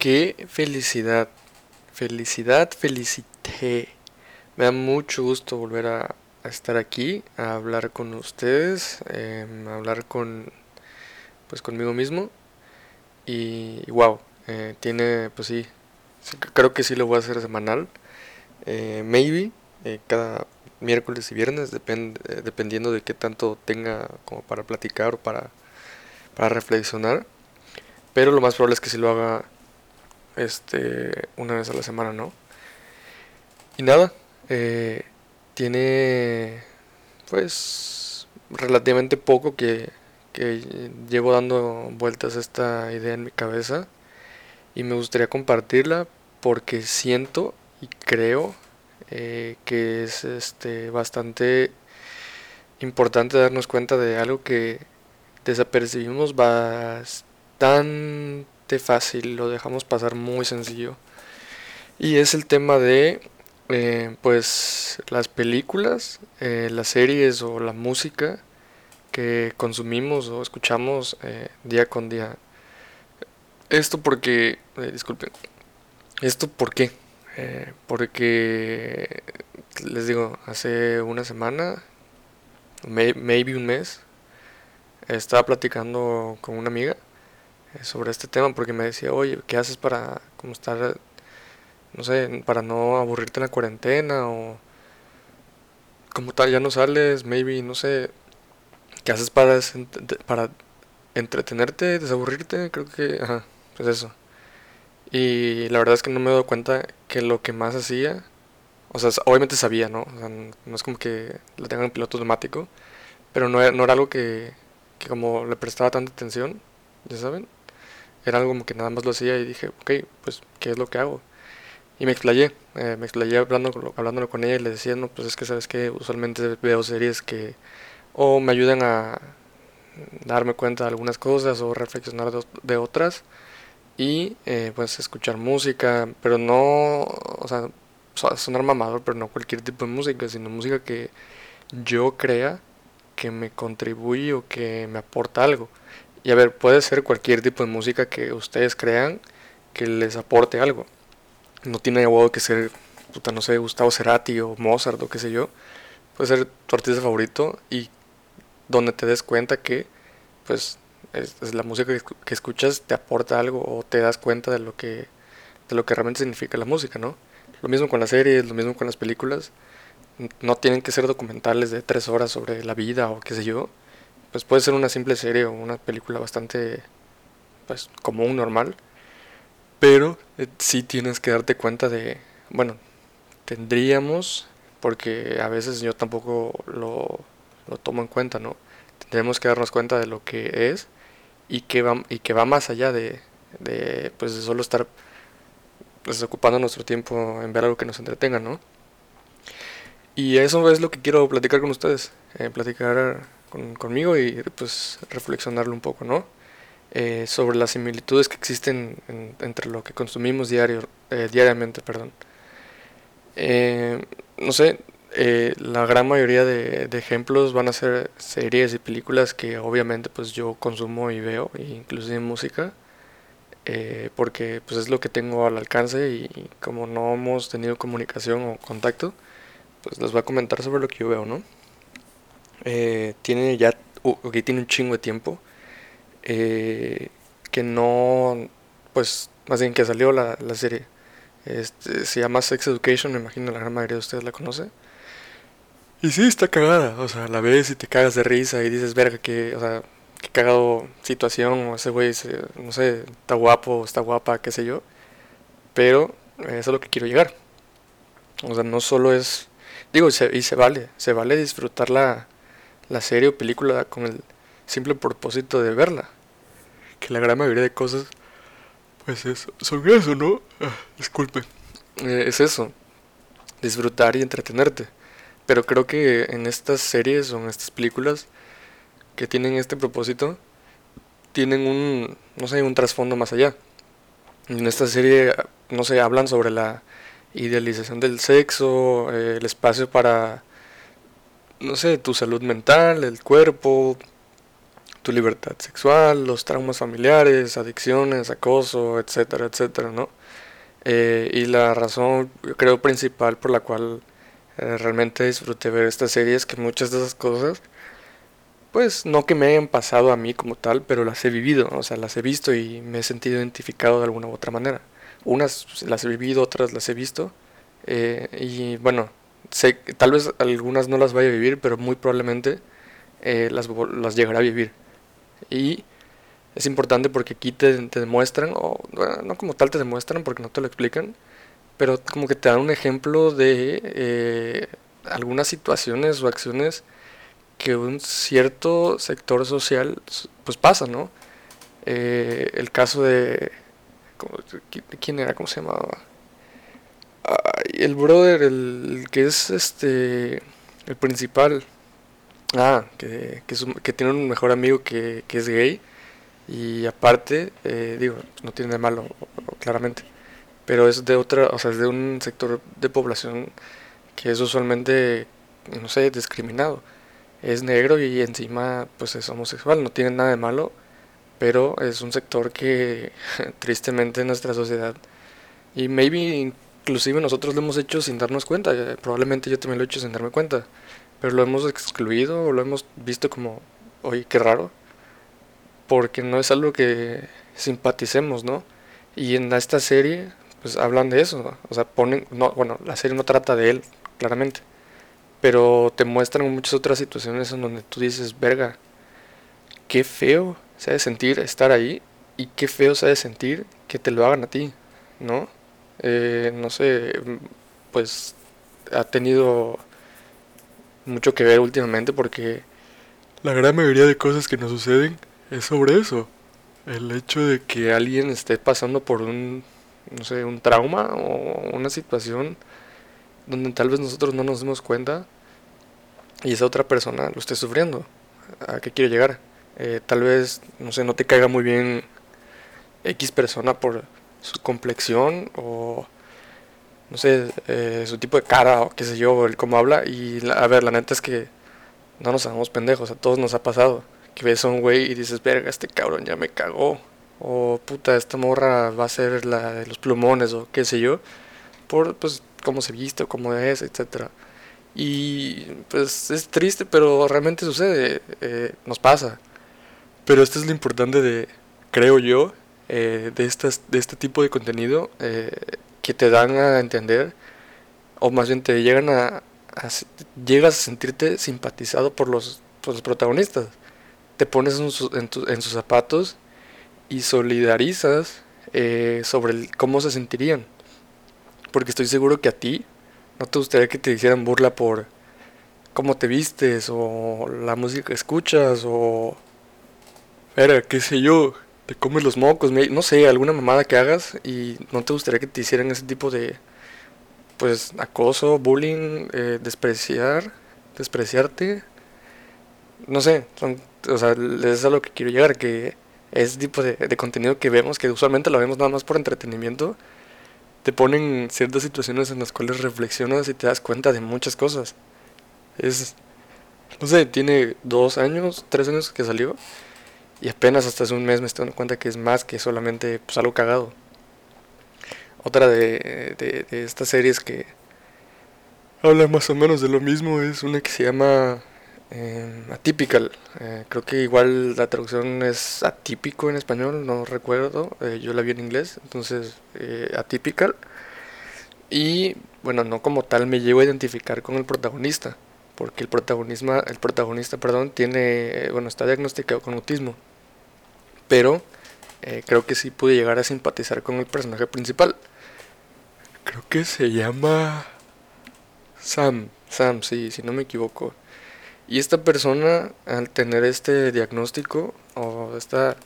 Qué felicidad, felicidad, felicité. Me da mucho gusto volver a, estar aquí, a hablar con ustedes, em, a hablar con, pues conmigo mismo. Y, wow, eh, tiene, pues sí, creo que sí lo voy a hacer semanal. Eh, maybe, eh, cada miércoles y viernes, depende, dependiendo de qué tanto tenga como para platicar o para, para reflexionar. Pero lo más probable es que sí lo haga este, una vez a la semana, ¿no? Y nada, eh, tiene pues relativamente poco que, que llevo dando vueltas esta idea en mi cabeza y me gustaría compartirla porque siento y creo eh, que es este bastante importante darnos cuenta de algo que desapercibimos bastante fácil, lo dejamos pasar muy sencillo. Y es el tema de eh, pues las películas, eh, las series o la música que consumimos o escuchamos eh, día con día. Esto porque, disculpen, esto por qué? porque les digo, hace una semana, maybe un mes, estaba platicando con una amiga sobre este tema porque me decía, oye, ¿qué haces para como estar, no sé, para no aburrirte en la cuarentena o como tal ya no sales, maybe, no sé, ¿qué haces para, para entretenerte, desaburrirte? Creo que, ajá, pues eso. Y la verdad es que no me he dado cuenta que lo que más hacía, o sea, obviamente sabía, ¿no? O sea, no es como que lo tengan en piloto automático, pero no era, no era algo que, que como le prestaba tanta atención, ya saben era algo como que nada más lo hacía y dije, ok, pues, ¿qué es lo que hago? Y me explayé, eh, me explayé hablando, hablándolo con ella y le decía, no, pues es que sabes que usualmente veo series que o me ayudan a darme cuenta de algunas cosas o reflexionar de, otras y eh, pues escuchar música, pero no, o sea, sonar mamador, pero no cualquier tipo de música, sino música que yo crea que me contribuye o que me aporta algo. Y a ver, puede ser cualquier tipo de música que ustedes crean que les aporte algo. No tiene huevo que ser, puta, no sé, Gustavo Cerati o Mozart o qué sé yo. Puede ser tu artista favorito y donde te des cuenta que, pues, es, la música que, escuchas te aporta algo o te das cuenta de lo que, de lo que realmente significa la música, ¿no? Lo mismo con las series, lo mismo con las películas. No tienen que ser documentales de tres horas sobre la vida o qué sé yo pues puede ser una simple serie o una película bastante pues común, normal, pero eh, sí tienes que darte cuenta de, bueno, tendríamos, porque a veces yo tampoco lo, lo tomo en cuenta, ¿no? Tendremos que darnos cuenta de lo que es y que va, y que va más allá de, de, pues de solo estar pues, ocupando nuestro tiempo en ver algo que nos entretenga, ¿no? Y eso es lo que quiero platicar con ustedes, eh, platicar conmigo y pues reflexionarlo un poco, ¿no? Eh, sobre las similitudes que existen entre lo que consumimos diario, eh, diariamente, perdón. Eh, no sé, la gran mayoría de, ejemplos van a ser series y películas que obviamente pues yo consumo y veo, inclusive música, porque pues es lo que tengo al alcance y como no hemos tenido comunicación o contacto, pues les voy a comentar sobre lo que yo veo, ¿no? Eh, tiene ya, que tiene un chingo de tiempo, eh, que no, pues, más bien que salió la, la serie. Este, se llama Sex Education, me imagino la gran mayoría de ustedes la conoce. Y sí, está cagada, o sea, la ves y te cagas de risa y dices, verga, que, o sea, que cagado situación, o ese güey, no sé, está guapo, está guapa, qué sé yo. Pero eso es a lo que quiero llegar. O sea, no solo es, digo, y se, y se vale, se vale disfrutar la, la serie o película con el simple propósito de verla. Que la gran mayoría de cosas, pues es, son eso, ¿no? Ah, disculpe. Eh, es eso, disfrutar y entretenerte. Pero creo que en estas series o en estas películas que tienen este propósito, tienen un, no sé, un trasfondo más allá. En esta serie, no sé, hablan sobre la idealización del sexo, eh, el espacio para no sé, tu salud mental, el cuerpo, tu libertad sexual, los traumas familiares, adicciones, acoso, etcétera, etcétera, ¿no? Eh, y la razón, creo, principal por la cual eh, realmente disfruté ver esta serie es que muchas de esas cosas, pues no que me hayan pasado a mí como tal, pero las he vivido, o sea, las he visto y me he sentido identificado de alguna u otra manera. Unas las he vivido, otras las he visto. Eh, y bueno, sé, tal vez algunas no las vaya a vivir, pero muy probablemente las, las llegará a vivir. Y es importante porque aquí te, demuestran, o no como tal te demuestran porque no te lo explican, pero como que te dan un ejemplo de eh, algunas situaciones o acciones que un cierto sector social pues pasa, ¿no? Eh, el caso de... ¿Quién era? ¿Cómo se llamaba? El brother, el, que es este... El principal. Ah, que, que, tiene un mejor amigo que, que es gay y aparte, eh, digo, no tiene de malo, claramente, pero es de otra, o sea, es de un sector de población que es usualmente, no sé, discriminado. Es negro y encima, pues es homosexual, no tiene nada de malo, pero es un sector que, tristemente, en nuestra sociedad, y maybe inclusive nosotros lo hemos hecho sin darnos cuenta, eh, probablemente yo también lo he hecho sin darme cuenta, pero lo hemos excluido o lo hemos visto como, oye, qué raro porque no es algo que simpaticemos, ¿no? Y en esta serie, pues hablan de eso, o sea, ponen, no, bueno, la serie no trata de él, claramente, pero te muestran muchas otras situaciones en donde tú dices, verga, qué feo se ha de sentir estar ahí y qué feo se ha de sentir que te lo hagan a ti, ¿no? Eh, no sé, pues ha tenido mucho que ver últimamente porque la gran mayoría de cosas que nos suceden es sobre eso. El hecho de que alguien esté pasando por un, no sé, un trauma o una situación donde tal vez nosotros no nos demos cuenta y esa otra persona lo esté sufriendo. ¿A qué quiero llegar? Eh, tal vez, no sé, no te caiga muy bien X persona por su complexión o, no sé, eh, su tipo de cara o qué sé yo, el cómo habla. Y a ver, la neta es que no nos hagamos pendejos, a todos nos ha pasado que ves a un güey y dices, verga, este cabrón ya me cagó. O puta, esta morra va a ser la de los plumones o qué sé yo. Por pues cómo se viste o cómo es, etcétera. Y pues es triste, pero realmente sucede, eh, nos pasa. Pero esto es lo importante de, creo yo, eh, de, estas, de este tipo de contenido eh, que te dan a entender, o más bien te llegan a, llegas a sentirte simpatizado por los, por los protagonistas te pones en, sus zapatos y solidarizas eh, sobre cómo se sentirían. Porque estoy seguro que a ti no te gustaría que te hicieran burla por cómo te vistes o la música que escuchas o... Era, qué sé yo, te comes los mocos, no sé, alguna mamada que hagas y no te gustaría que te hicieran ese tipo de, pues, acoso, bullying, eh, despreciar, despreciarte. No sé, o sea, es a lo que quiero llegar, que ese tipo de, contenido que vemos, que usualmente lo vemos nada más por entretenimiento, te ponen ciertas situaciones en las cuales reflexionas y te das cuenta de muchas cosas. Es, no sé, tiene dos años, tres años que salió y apenas hasta hace un mes me estoy dando cuenta que es más que solamente pues, algo cagado. Otra de, de, estas series que habla más o menos de lo mismo es una que se llama eh, atypical, eh, creo que igual la traducción es atípico en español, no recuerdo, eh, yo la vi en inglés, entonces eh, atypical. Y bueno, no como tal me llevo a identificar con el protagonista, porque el, protagonismo, el protagonista perdón, tiene, bueno, está diagnosticado con autismo, pero creo que sí pude llegar a simpatizar con el personaje principal. Creo que se llama Sam, Sam, sí, si no me equivoco. Y esta persona, al tener este diagnóstico, o esta,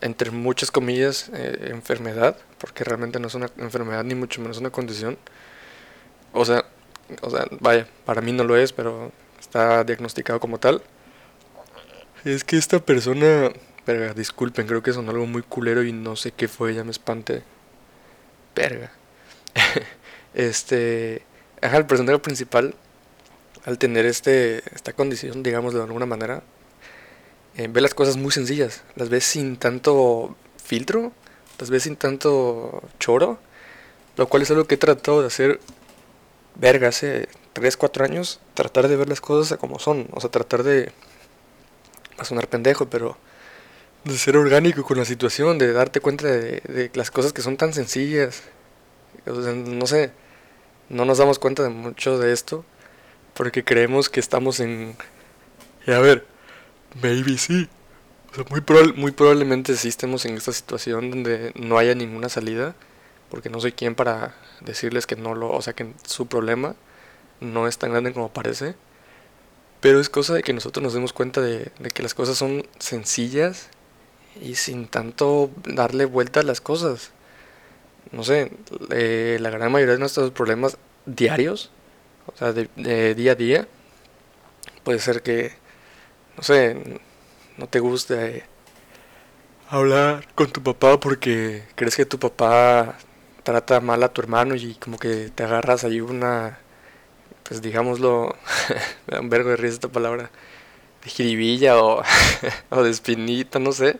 entre muchas comillas, eh, enfermedad, porque realmente no es una enfermedad ni mucho menos una condición, o sea, o sea, vaya, para mí no lo es, pero está diagnosticado como tal. Es que esta persona, verga, disculpen, creo que son algo muy culero y no sé qué fue, ya me espanté. Verga. este, ajá, el personaje principal al tener este, esta condición, digamos de alguna manera, eh, ve las cosas muy sencillas, las ves sin tanto filtro, las ves sin tanto choro, lo cual es algo que he tratado de hacer, verga, hace 3, 4 años, tratar de ver las cosas como son, o sea, tratar de, va a sonar pendejo, pero de ser orgánico con la situación, de darte cuenta de, las cosas que son tan sencillas, no sé, no nos damos cuenta de mucho de esto, porque creemos que estamos en... Y a ver, maybe sí. O sea, muy, muy probablemente sí estemos en esta situación donde no haya ninguna salida, porque no soy quien para decirles que no lo, o sea, que su problema no es tan grande como parece. Pero es cosa de que nosotros nos demos cuenta de, que las cosas son sencillas y sin tanto darle vuelta a las cosas. No sé, eh, la gran mayoría de nuestros problemas diarios, o sea, de día a día, puede ser que, no sé, no te guste hablar con tu papá porque crees que tu papá trata mal a tu hermano y como que te agarras ahí una, pues digámoslo, un vergo de risa esta palabra, de jiribilla o, o de espinita, no sé.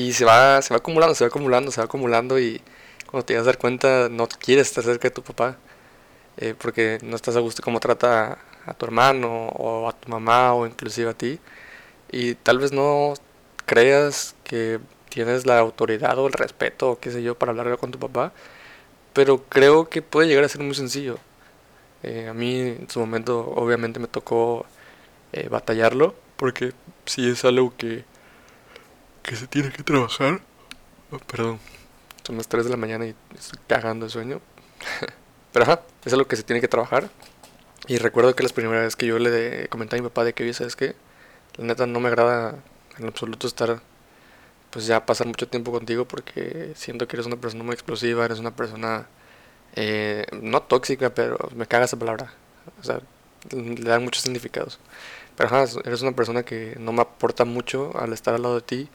Y se va, se va acumulando, se va acumulando, se va acumulando y cuando te vas a dar cuenta no quieres estar cerca de tu papá eh, porque no estás a gusto cómo trata a tu hermano o a tu mamá o inclusive a ti y tal vez no creas que tienes la autoridad o el respeto o qué sé yo para hablar con tu papá pero creo que puede llegar a ser muy sencillo. Eh, a mí en su momento obviamente me tocó eh, batallarlo, porque si es algo que, que se tiene que trabajar. Oh, perdón, son las 3 de la mañana y estoy cagando de sueño. pero ajá, es algo que se tiene que trabajar. Y recuerdo que las primeras veces que yo le comenté a mi papá de que, ¿sabes que La neta no me agrada en absoluto estar pues ya pasar mucho tiempo contigo porque siento que eres una persona muy explosiva, eres una persona eh, no tóxica, pero me caga esa palabra. O sea, le dan muchos significados. Pero ajá, eres una persona que no me aporta mucho al estar al lado de ti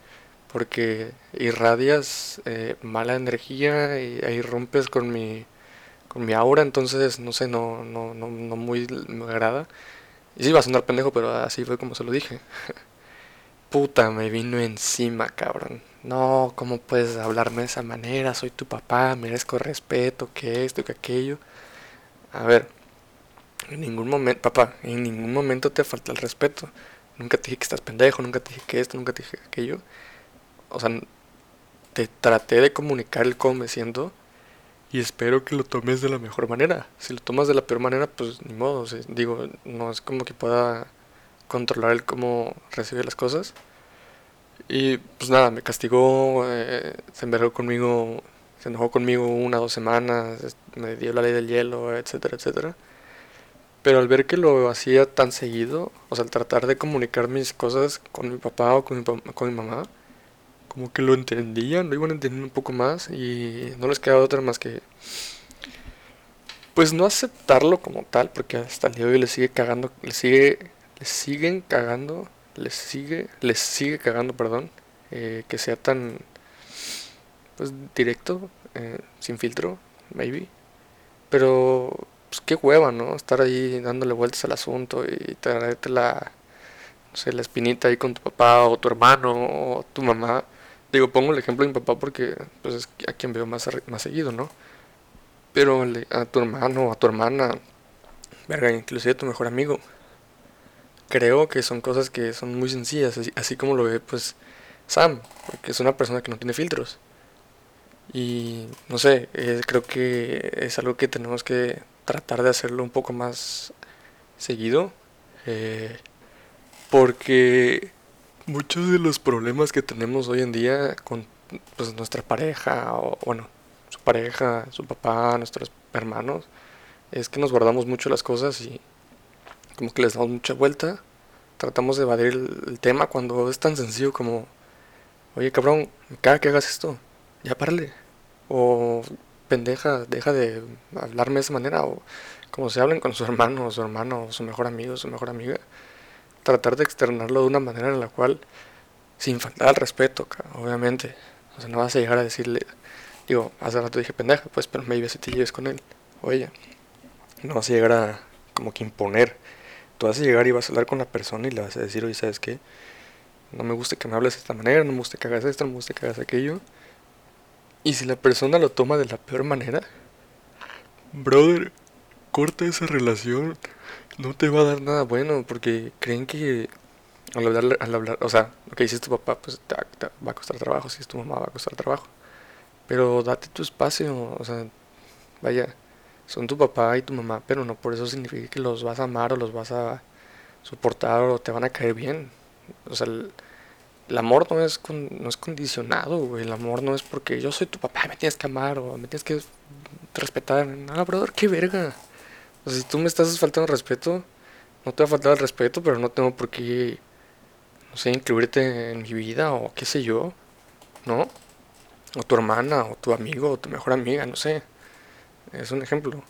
porque irradias eh, mala energía y ahí rompes con mi con mi aura, entonces no sé, no no no, no muy me agrada. Y sí va a sonar pendejo, pero así fue como se lo dije. puta me vino encima, cabrón. No, ¿cómo puedes hablarme de esa manera? Soy tu papá, merezco respeto, que esto, que aquello. A ver, en ningún momento, papá, en ningún momento te falta el respeto. Nunca te dije que estás pendejo, nunca te dije que esto, nunca te dije aquello. O sea, te traté de comunicar el cómo me siento y espero que lo tomes de la mejor manera. Si lo tomas de la peor manera, pues ni modo. digo, no es como que pueda controlar el cómo recibe las cosas. Y pues nada, me castigó, eh, se envergó conmigo, se enojó conmigo una, dos semanas, me dio la ley del hielo, etcétera, etcétera. Pero al ver que lo hacía tan seguido, o sea, al tratar de comunicar mis cosas con mi papá o con mi mamá, como que lo entendían, lo iban entendiendo un poco más y no les quedaba otra más que pues no aceptarlo como tal, porque hasta el día de hoy le sigue cagando, le sigue les siguen cagando, les sigue, les sigue cagando, perdón, eh, que sea tan pues directo, eh, sin filtro, maybe. Pero pues qué hueva, ¿no? Estar ahí dándole vueltas al asunto y traerte la no sé, la espinita ahí con tu papá o tu hermano o tu mamá. Digo, pongo el ejemplo de mi papá porque pues es a quien veo más, más seguido, ¿no? Pero a tu hermano a tu hermana, verga, inclusive a tu mejor amigo, creo que son cosas que son muy sencillas, así, como lo ve pues Sam, porque es una persona que no tiene filtros. Y no sé, creo que es algo que tenemos que tratar de hacerlo un poco más seguido. Eh, porque muchos de los problemas que tenemos hoy en día con pues, nuestra pareja, o bueno, su pareja, su papá, nuestros hermanos, es que nos guardamos mucho las cosas y como que les damos mucha vuelta, tratamos de evadir el, tema cuando es tan sencillo como, oye cabrón, me caga que hagas esto, ya párale, o pendeja, deja de hablarme de esa manera, o como se hablen con su hermano, o su hermano, o su mejor amigo, su mejor amiga, tratar de externarlo de una manera en la cual, sin faltar al respeto, obviamente, o sea, no vas a llegar a decirle, digo, hace rato dije pendeja, pues, pero me si te lleves con él, oye, no vas a llegar a como que imponer tú vas a llegar y vas a hablar con la persona y le vas a decir, oye, ¿sabes qué? no me gusta que me hables de esta manera, no me gusta que hagas esto, no me gusta que hagas aquello. Y si la persona lo toma de la peor manera, brother, corta esa relación, no te va a dar nada bueno, porque creen que al hablar, al hablar o sea, lo que dices tu papá, pues te, va a costar trabajo, si es tu mamá va a costar trabajo. Pero date tu espacio, o sea, vaya, son tu papá y tu mamá, pero no por eso significa que los vas a amar o los vas a soportar o te van a caer bien. O sea, el, amor no es, no es condicionado, güey. El amor no es porque yo soy tu papá, me tienes que amar o me tienes que respetar. No, brother, qué verga. O si tú me estás faltando respeto, no te va a faltar el respeto, pero no tengo por qué, no sé, incluirte en mi vida o qué sé yo, ¿no? O tu hermana, o tu amigo, o tu mejor amiga, no sé. Es un ejemplo.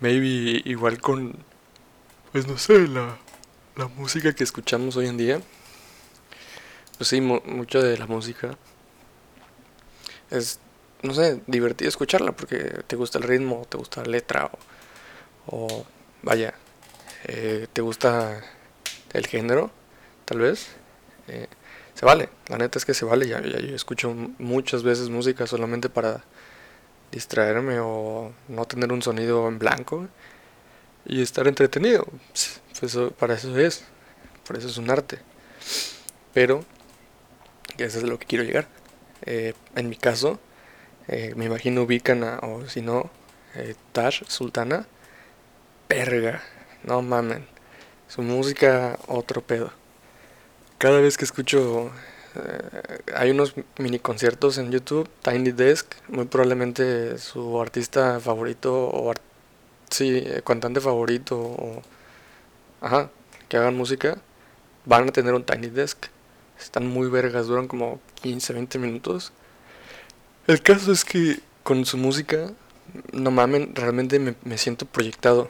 Maybe igual con, pues no sé, la, la música que escuchamos hoy en día. Pues sí, mucho de la música es, no sé, divertido escucharla porque te gusta el ritmo, te gusta la letra o, vaya, eh, te gusta el género, tal vez. Eh, se vale, la neta es que se vale. Ya, yo escucho muchas veces música solamente para distraerme o no tener un sonido en blanco y estar entretenido. Pues para eso es, por eso es un arte. Pero, eso es lo que quiero llegar. Eh, en mi caso, eh, me imagino ubican a, o si no, eh, Tash Sultana, perga, no mamen, su música otro pedo. Cada vez que escucho eh, hay unos mini conciertos en YouTube, Tiny Desk, muy probablemente su artista favorito o sí, eh, cantante favorito o ajá, que hagan música, van a tener un Tiny Desk. Están muy vergas, duran como 15, 20 minutos. El caso es que con su música, no mamen, realmente me, me siento proyectado.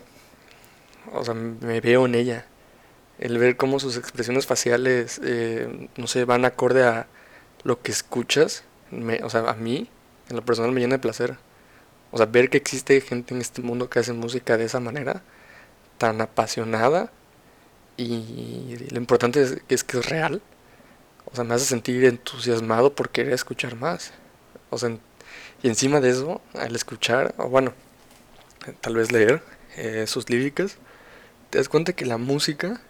O sea, me veo en ella el ver cómo sus expresiones faciales, eh, no sé, van acorde a lo que escuchas, me, o sea, a mí, en lo personal me llena de placer. O sea, ver que existe gente en este mundo que hace música de esa manera, tan apasionada, y lo importante es, es que es real. O sea, me hace sentir entusiasmado por querer escuchar más. O sea, y encima de eso, al escuchar, o bueno, tal vez leer eh, sus líricas, te das cuenta que la música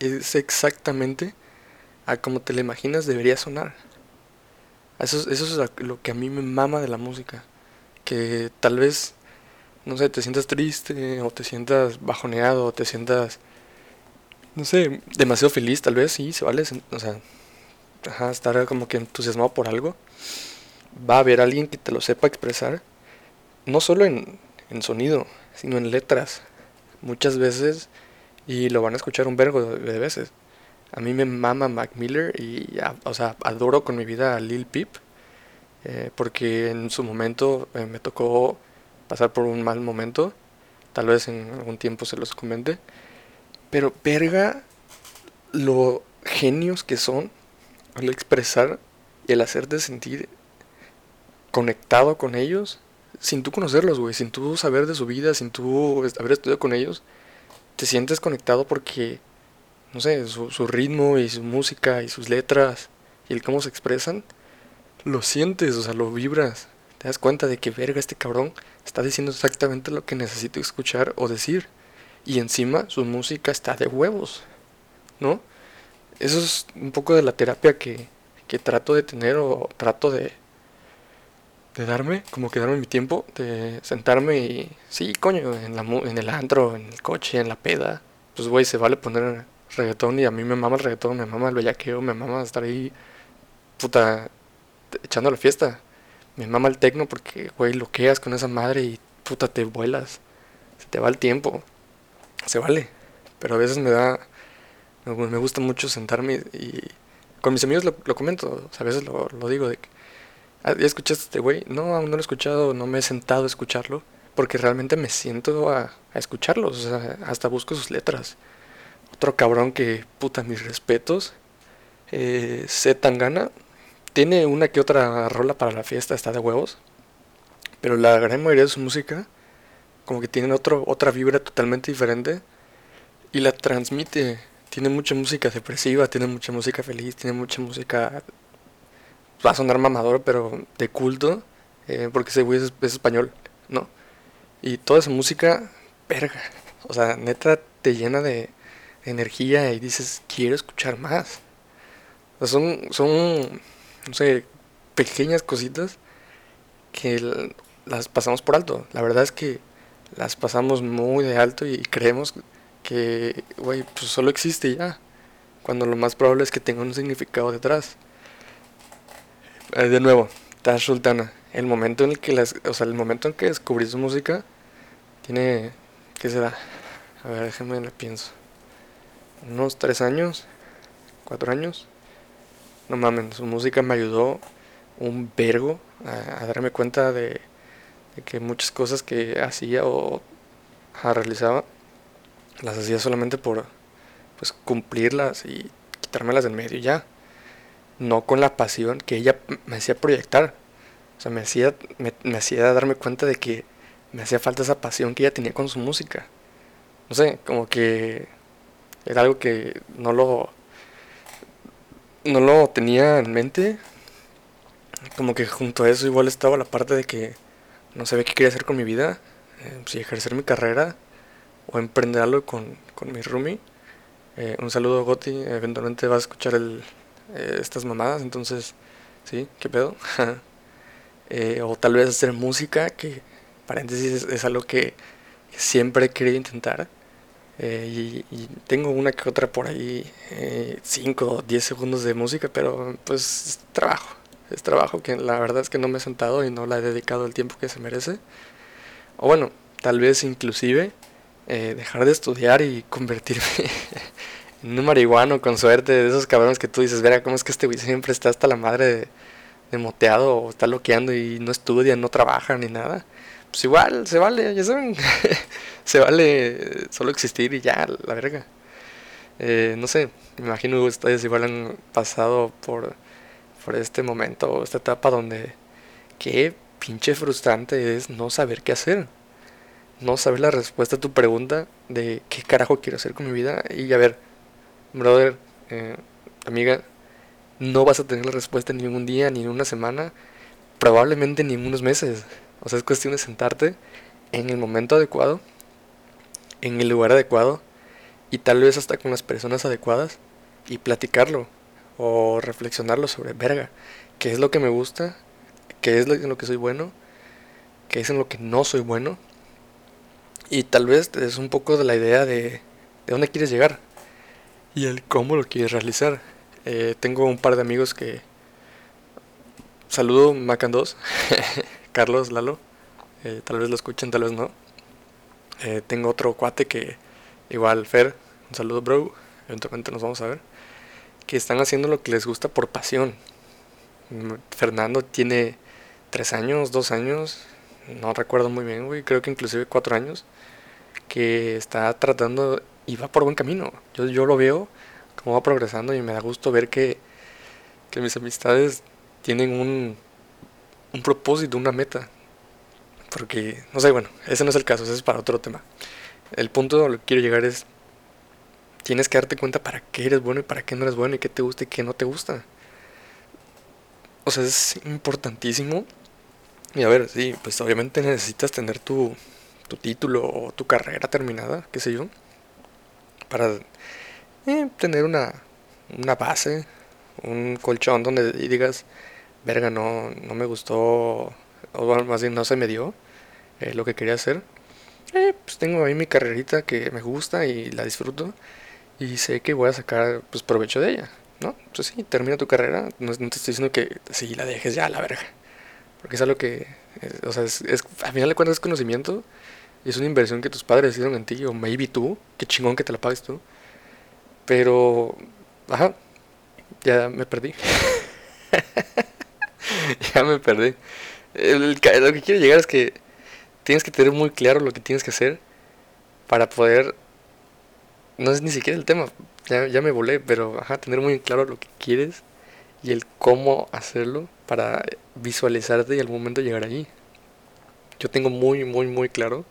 es exactamente a como te la imaginas debería sonar. Eso, eso es lo que a mí me mama de la música. Que tal vez, no sé, te sientas triste o te sientas bajoneado o te sientas, no sé, demasiado feliz tal vez, sí, se vale. O sea, ajá, estar como que entusiasmado por algo. Va a haber alguien que te lo sepa expresar, no solo en, en sonido, sino en letras. Muchas veces y lo van a escuchar un vergo de, veces. A mí me mama Mac Miller y, o sea, adoro con mi vida a Lil Peep. Eh, porque en su momento eh, me tocó pasar por un mal momento. Tal vez en algún tiempo se los comente. Pero verga lo genios que son al expresar y al hacerte sentir conectado con ellos sin tú conocerlos, güey, sin tú saber de su vida, sin tú haber estudiado con ellos te sientes conectado porque, no sé, su, ritmo y su música y sus letras y el cómo se expresan, lo sientes, o sea, lo vibras. Te das cuenta de que, verga, este cabrón está diciendo exactamente lo que necesito escuchar o decir. Y encima su música está de huevos, ¿no? Eso es un poco de la terapia que, que trato de tener o trato de, de darme, como que darme mi tiempo, de sentarme y, sí, coño, en, la, en el antro, en el coche, en la peda, pues güey, se vale poner reggaetón y a mí me mama el reggaetón, me mama el bellaqueo, me mama estar ahí, puta, echando la fiesta. Me mama el tecno porque, güey, loqueas con esa madre y puta, te vuelas, se te va el tiempo, se vale. Pero a veces me da, me gusta mucho sentarme y, con mis amigos lo, comento, a veces lo, lo digo de que ¿Ya escuchaste este güey? No, aún no lo he escuchado, no me he sentado a escucharlo, porque realmente me siento a, a escucharlo, o sea, hasta busco sus letras. Otro cabrón que, puta, mis respetos, eh, tan gana tiene una que otra rola para la fiesta, está de huevos, pero la gran mayoría de su música, como que tiene otro, otra vibra totalmente diferente, y la transmite tiene mucha música depresiva, tiene mucha música feliz, tiene mucha música... Va a sonar mamador, pero de culto, eh, porque ese güey es, español, ¿no? Y toda esa música, verga. O sea, neta te llena de, energía y dices, quiero escuchar más. Son, son, no sé, pequeñas cositas que las pasamos por alto. La verdad es que las pasamos muy de alto y creemos que, güey, pues solo existe ya. Cuando lo más probable es que tenga un significado detrás. Eh, de nuevo, Tash Sultana. El momento en el que las, o sea, el momento en que descubrí su música tiene, ¿qué será? A ver, déjenme la pienso. Unos tres años, cuatro años. No mames, su música me ayudó un vergo a, darme cuenta de, que muchas cosas que hacía o realizaba las hacía solamente por pues cumplirlas y quitármelas del medio ya. No con la pasión que ella me hacía proyectar. O sea, me hacía, me, hacía darme cuenta de que me hacía falta esa pasión que ella tenía con su música. No sé, como que era algo que no lo no lo tenía en mente. Como que junto a eso igual estaba la parte de que no sabía qué quería hacer con mi vida. Eh, si ejercer mi carrera o emprenderlo con, con mi roomie. Eh, un saludo Goti, eventualmente vas a escuchar el, eh, estas mamadas, entonces, ¿sí? ¿Qué pedo? Eh, o tal vez hacer música, que paréntesis es, algo que siempre he querido intentar. Y, tengo una que otra por ahí, 5 o 10 segundos de música, pero pues es trabajo. Es trabajo que la verdad es que no me he sentado y no la he dedicado el tiempo que se merece. O bueno, tal vez inclusive eh, dejar de estudiar y convertirme un marihuano con suerte de esos cabrones que tú dices, verá, ¿cómo es que este güey siempre está hasta la madre de, moteado o está loqueando y no estudia, no trabaja ni nada? Pues igual, se vale, ya saben, se vale solo existir y ya, la verga. Eh, no sé, me imagino que ustedes igual han pasado por, por este momento, esta etapa donde qué pinche frustrante es no saber qué hacer no saber la respuesta a tu pregunta de qué carajo quiero hacer con mi vida. Y a ver, brother, eh, amiga, no vas a tener la respuesta en ningún día, ni en una semana, probablemente ni en unos meses. O sea, es cuestión de sentarte en el momento adecuado, en el lugar adecuado, y tal vez hasta con las personas adecuadas, y platicarlo, o reflexionarlo sobre, verga, qué es lo que me gusta, qué es en lo que soy bueno, qué es en lo que no soy bueno, y tal vez es un poco de la idea de, de dónde quieres llegar y el cómo lo quieres realizar. Eh, tengo un par de amigos que... Saludo Macan 2, Carlos, Lalo. Eh, tal vez lo escuchen, tal vez no. Eh, tengo otro cuate que, igual Fer, un saludo bro, eventualmente nos vamos a ver. Que están haciendo lo que les gusta por pasión. Mm, Fernando tiene tres años, dos años, no recuerdo muy bien, güey, creo que inclusive cuatro años que está tratando y va por buen camino. Yo, yo lo veo como va progresando y me da gusto ver que, que mis amistades tienen un, un propósito, una meta. Porque, no sé, bueno, ese no es el caso, ese es para otro tema. El punto a lo que quiero llegar es, tienes que darte cuenta para qué eres bueno y para qué no eres bueno y qué te gusta y qué no te gusta. O sea, es importantísimo. Y a ver, sí, pues obviamente necesitas tener tu, tu título o tu carrera terminada, qué sé yo, para eh, tener una, una base, un colchón donde digas, verga, no, no me gustó, o más bien no se me dio eh, lo que quería hacer. Eh, pues tengo ahí mi carrerita que me gusta y la disfruto y sé que voy a sacar pues provecho de ella, ¿no? Pues sí, termina tu carrera, no, te estoy diciendo que si la dejes ya la verga, porque es algo que, o sea, es, es, a final de cuentas es conocimiento es una inversión que tus padres hicieron en ti, o maybe tú, qué chingón que te la pagues tú. Pero, ajá, ya me perdí. ya me perdí. El, lo que quiero llegar es que tienes que tener muy claro lo que tienes que hacer para poder... No es ni siquiera el tema, ya, ya me volé, pero ajá, tener muy claro lo que quieres y el cómo hacerlo para visualizarte y al momento llegar allí. Yo tengo muy, muy, muy claro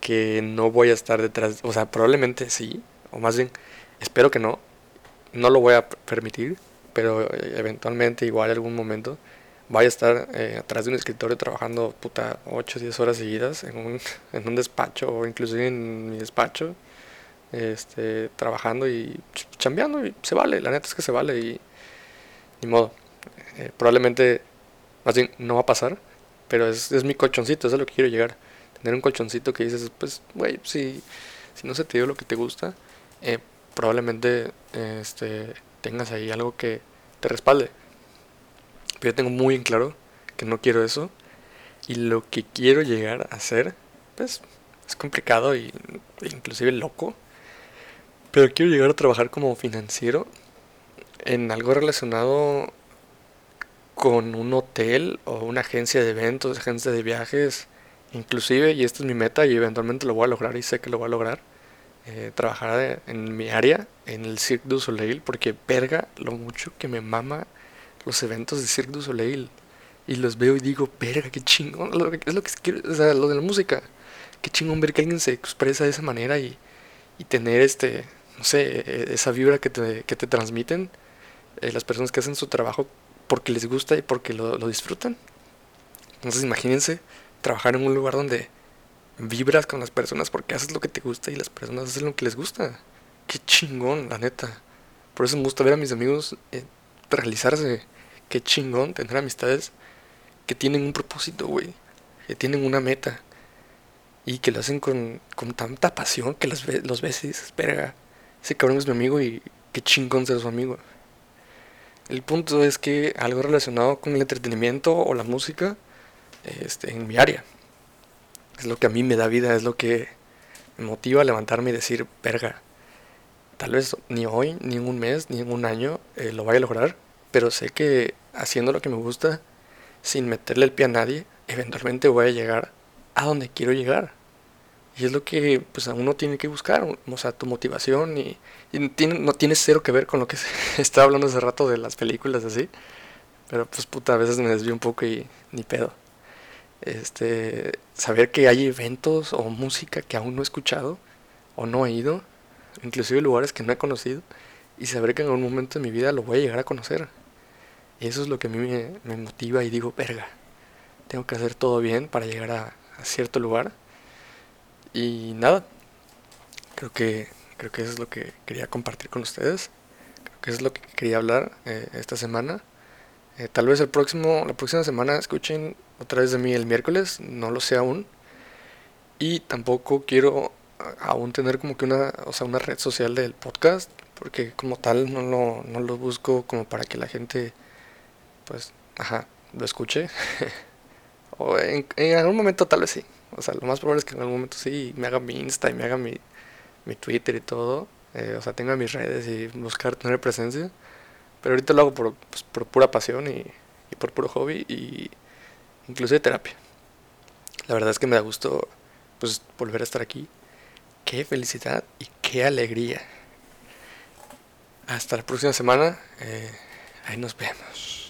que no voy a estar detrás, o sea, probablemente sí, o más bien Espero que no. No lo voy a permitir, pero eventualmente, igual en algún momento, vaya a estar eh, atrás de un escritorio trabajando puta 8 o 10 horas seguidas en un, en un despacho o inclusive en mi despacho, este, trabajando y chambeando y se vale, la neta es que se vale y ni modo. Eh, probablemente, más bien, no va a pasar, pero es, es mi colchoncito, es a lo que quiero llegar. Tener un colchoncito que dices, pues, güey, si, si no se te dio lo que te gusta, eh, probablemente este, tengas ahí algo que te respalde. Pero yo tengo muy en claro que no quiero eso. Y lo que quiero llegar a hacer, pues es complicado y e inclusive loco. Pero quiero llegar a trabajar como financiero en algo relacionado con un hotel o una agencia de eventos, agencia de viajes, inclusive, y esta es mi meta y eventualmente lo voy a lograr y sé que lo voy a lograr, eh, trabajar en mi área, en el Cirque du Soleil, porque verga lo mucho que me mama los eventos de Cirque du Soleil. Y los veo y digo, verga, qué chingón. Es lo que quiero, o sea, lo de la música. Qué chingón ver que alguien se expresa de esa manera y, y tener este, no sé, e, esa vibra que te, que te transmiten eh, las personas que hacen su trabajo porque les gusta y porque lo, lo disfrutan. Entonces imagínense trabajar en un lugar donde vibras con las personas porque haces lo que te gusta y las personas hacen lo que les gusta. Qué chingón, la neta. Por eso me gusta ver a mis amigos eh, realizarse. Qué chingón tener amistades que tienen un propósito, güey. Que tienen una meta. Y que lo hacen con, con tanta pasión que los, los ves y dices, verga, ese cabrón es mi amigo y qué chingón ser su amigo. El punto es que algo relacionado con el entretenimiento o la música este, en mi área. Es lo que a mí me da vida, es lo que me motiva a levantarme y decir, verga, tal vez ni hoy, ni en un mes, ni en un año eh, lo vaya a lograr, pero sé que haciendo lo que me gusta, sin meterle el pie a nadie, eventualmente voy a llegar a donde quiero llegar. Y es lo que pues uno tiene que buscar, o sea, tu motivación y, no tiene cero que ver con lo que estaba hablando hace rato de las películas así. Pero pues puta, a veces me desvío un poco y ni pedo este, saber que hay eventos o música que aún no he escuchado o no he ido, inclusive lugares que no he conocido, y saber que en algún momento de mi vida lo voy a llegar a conocer. Y eso es lo que a mí me, motiva y digo, verga, tengo que hacer todo bien para llegar a, cierto lugar. Y nada, creo que, creo que eso es lo que quería compartir con ustedes. Creo que es lo que quería hablar eh, esta semana. Eh, tal vez el próximo, la próxima semana escuchen otra vez de mí el miércoles, no lo sé aún. Y tampoco quiero aún tener como que una, o sea, una red social del podcast, porque como tal no lo, no lo busco como para que la gente, pues, ajá, lo escuche. o en, algún momento tal vez sí. O sea, lo más probable es que en algún momento sí me haga mi Insta y me haga mi, mi Twitter y todo. Eh, o sea, tenga mis redes y buscar tener presencia. Pero ahorita lo hago por, pues, por pura pasión y, y por puro hobby y incluso de terapia. La verdad es que me da gusto pues volver a estar aquí. Qué felicidad y qué alegría. Hasta la próxima semana. Eh, ahí nos vemos.